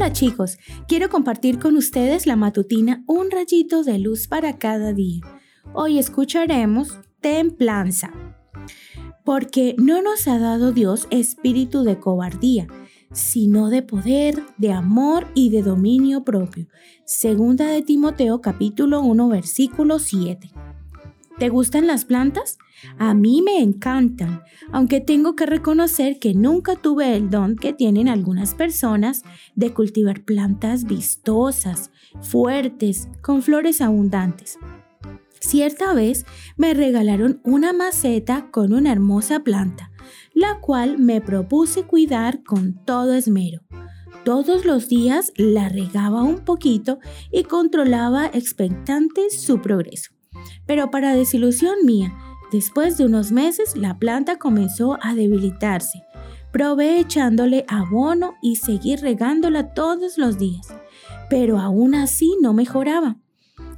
Hola chicos, quiero compartir con ustedes la matutina Un rayito de luz para cada día. Hoy escucharemos templanza. Porque no nos ha dado Dios espíritu de cobardía, sino de poder, de amor y de dominio propio. Segunda de Timoteo capítulo 1 versículo 7. ¿Te gustan las plantas? A mí me encantan, aunque tengo que reconocer que nunca tuve el don que tienen algunas personas de cultivar plantas vistosas, fuertes, con flores abundantes. Cierta vez me regalaron una maceta con una hermosa planta, la cual me propuse cuidar con todo esmero. Todos los días la regaba un poquito y controlaba expectante su progreso. Pero para desilusión mía, después de unos meses la planta comenzó a debilitarse. Probé echándole abono y seguí regándola todos los días, pero aún así no mejoraba.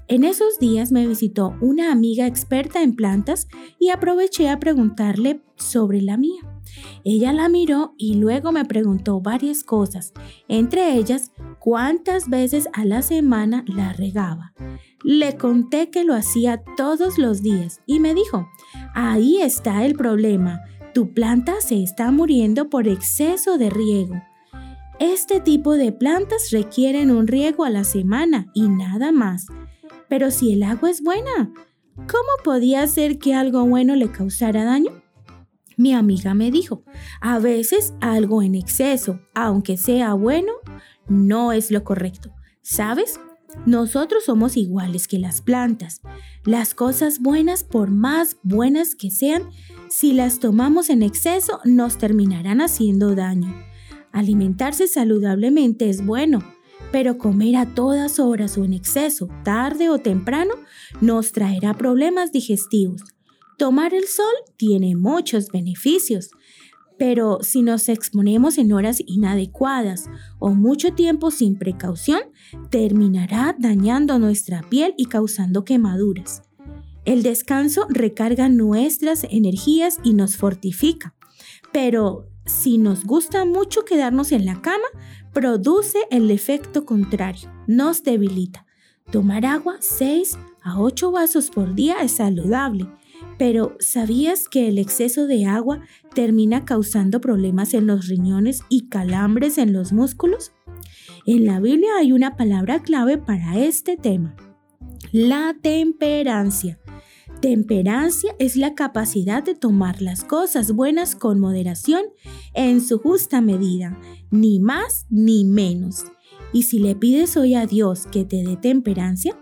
En esos días me visitó una amiga experta en plantas y aproveché a preguntarle sobre la mía. Ella la miró y luego me preguntó varias cosas, entre ellas cuántas veces a la semana la regaba. Le conté que lo hacía todos los días y me dijo, ahí está el problema, tu planta se está muriendo por exceso de riego. Este tipo de plantas requieren un riego a la semana y nada más. Pero si el agua es buena, ¿cómo podía ser que algo bueno le causara daño? Mi amiga me dijo, a veces algo en exceso, aunque sea bueno, no es lo correcto. ¿Sabes? Nosotros somos iguales que las plantas. Las cosas buenas, por más buenas que sean, si las tomamos en exceso, nos terminarán haciendo daño. Alimentarse saludablemente es bueno, pero comer a todas horas o en exceso, tarde o temprano, nos traerá problemas digestivos. Tomar el sol tiene muchos beneficios, pero si nos exponemos en horas inadecuadas o mucho tiempo sin precaución, terminará dañando nuestra piel y causando quemaduras. El descanso recarga nuestras energías y nos fortifica, pero si nos gusta mucho quedarnos en la cama, produce el efecto contrario, nos debilita. Tomar agua 6 a 8 vasos por día es saludable, pero ¿sabías que el exceso de agua termina causando problemas en los riñones y calambres en los músculos? En la Biblia hay una palabra clave para este tema, la temperancia. Temperancia es la capacidad de tomar las cosas buenas con moderación en su justa medida, ni más ni menos. Y si le pides hoy a Dios que te dé temperancia,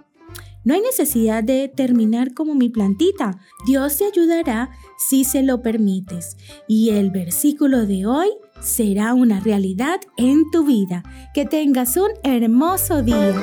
no hay necesidad de terminar como mi plantita. Dios te ayudará si se lo permites. Y el versículo de hoy será una realidad en tu vida. Que tengas un hermoso día.